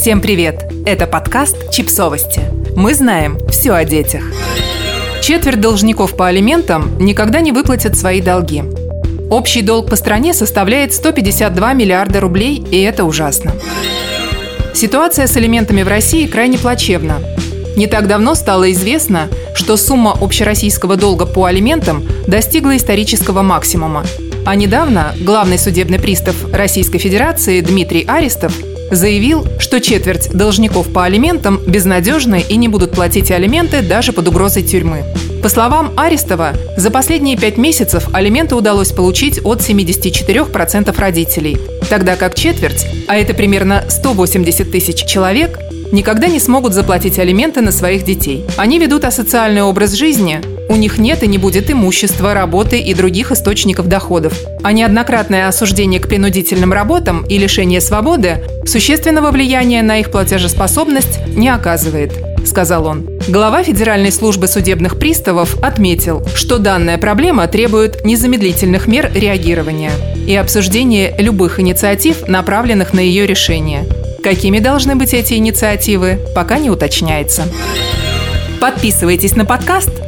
Всем привет! Это подкаст «Чипсовости». Мы знаем все о детях. Четверть должников по алиментам никогда не выплатят свои долги. Общий долг по стране составляет 152 миллиарда рублей, и это ужасно. Ситуация с алиментами в России крайне плачевна. Не так давно стало известно, что сумма общероссийского долга по алиментам достигла исторического максимума. А недавно главный судебный пристав Российской Федерации Дмитрий Аристов заявил, что четверть должников по алиментам безнадежны и не будут платить алименты даже под угрозой тюрьмы. По словам Арестова, за последние пять месяцев алименты удалось получить от 74% родителей, тогда как четверть, а это примерно 180 тысяч человек, никогда не смогут заплатить алименты на своих детей. Они ведут асоциальный образ жизни, у них нет и не будет имущества, работы и других источников доходов. А неоднократное осуждение к принудительным работам и лишение свободы существенного влияния на их платежеспособность не оказывает, сказал он. Глава Федеральной службы судебных приставов отметил, что данная проблема требует незамедлительных мер реагирования и обсуждения любых инициатив, направленных на ее решение. Какими должны быть эти инициативы, пока не уточняется. Подписывайтесь на подкаст –